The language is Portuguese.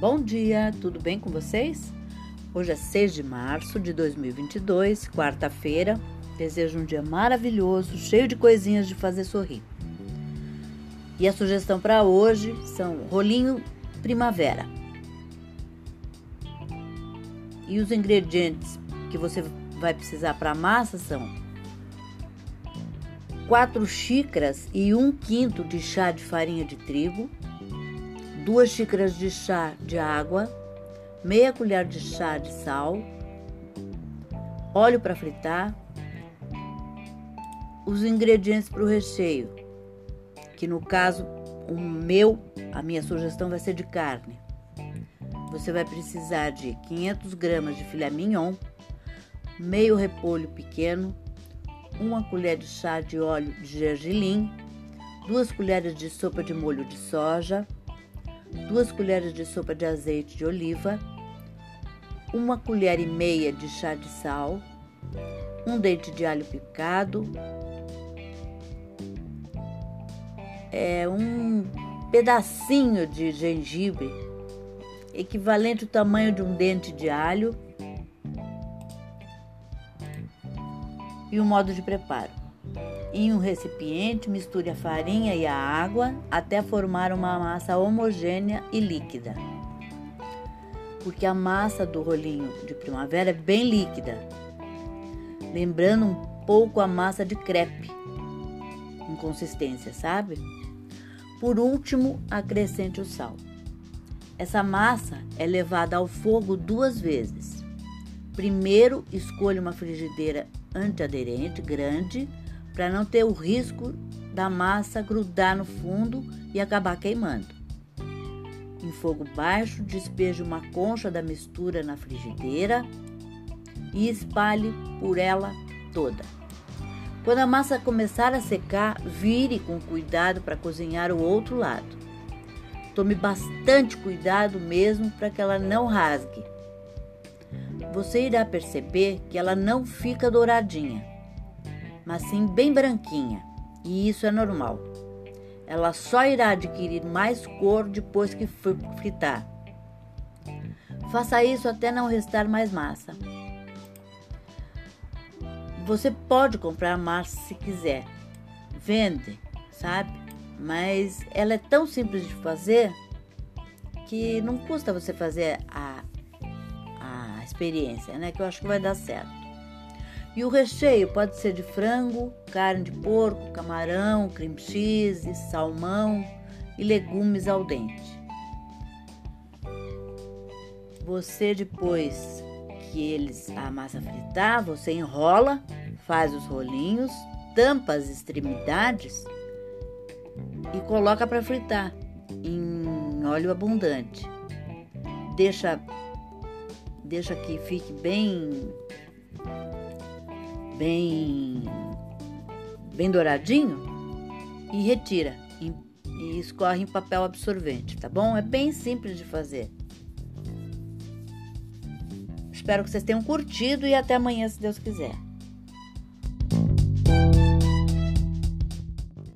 Bom dia, tudo bem com vocês? Hoje é 6 de março de 2022, quarta-feira. Desejo um dia maravilhoso, cheio de coisinhas de fazer sorrir. E a sugestão para hoje são rolinho primavera. E os ingredientes que você vai precisar para a massa são 4 xícaras e 1 quinto de chá de farinha de trigo, 2 xícaras de chá de água, meia colher de chá de sal, óleo para fritar, os ingredientes para o recheio, que no caso o meu, a minha sugestão vai ser de carne. Você vai precisar de 500 gramas de filé mignon, meio repolho pequeno, uma colher de chá de óleo de gergelim, duas colheres de sopa de molho de soja, 2 colheres de sopa de azeite de oliva, uma colher e meia de chá de sal, um dente de alho picado, é um pedacinho de gengibre, equivalente ao tamanho de um dente de alho, e o modo de preparo. Em um recipiente, misture a farinha e a água até formar uma massa homogênea e líquida. Porque a massa do rolinho de primavera é bem líquida, lembrando um pouco a massa de crepe em consistência, sabe? Por último, acrescente o sal. Essa massa é levada ao fogo duas vezes. Primeiro, escolha uma frigideira antiaderente grande para não ter o risco da massa grudar no fundo e acabar queimando. Em fogo baixo, despeje uma concha da mistura na frigideira e espalhe por ela toda. Quando a massa começar a secar, vire com cuidado para cozinhar o outro lado. Tome bastante cuidado mesmo para que ela não rasgue. Você irá perceber que ela não fica douradinha mas sim bem branquinha, e isso é normal. Ela só irá adquirir mais cor depois que fritar. Faça isso até não restar mais massa. Você pode comprar massa se quiser, vende, sabe? Mas ela é tão simples de fazer que não custa você fazer a, a experiência, né? Que eu acho que vai dar certo. E o recheio pode ser de frango, carne de porco, camarão, cream cheese, salmão e legumes al dente. Você depois que eles a massa fritar, você enrola, faz os rolinhos, tampa as extremidades e coloca para fritar em óleo abundante. Deixa deixa que fique bem bem bem douradinho e retira e, e escorre em papel absorvente, tá bom? É bem simples de fazer. Espero que vocês tenham curtido e até amanhã, se Deus quiser.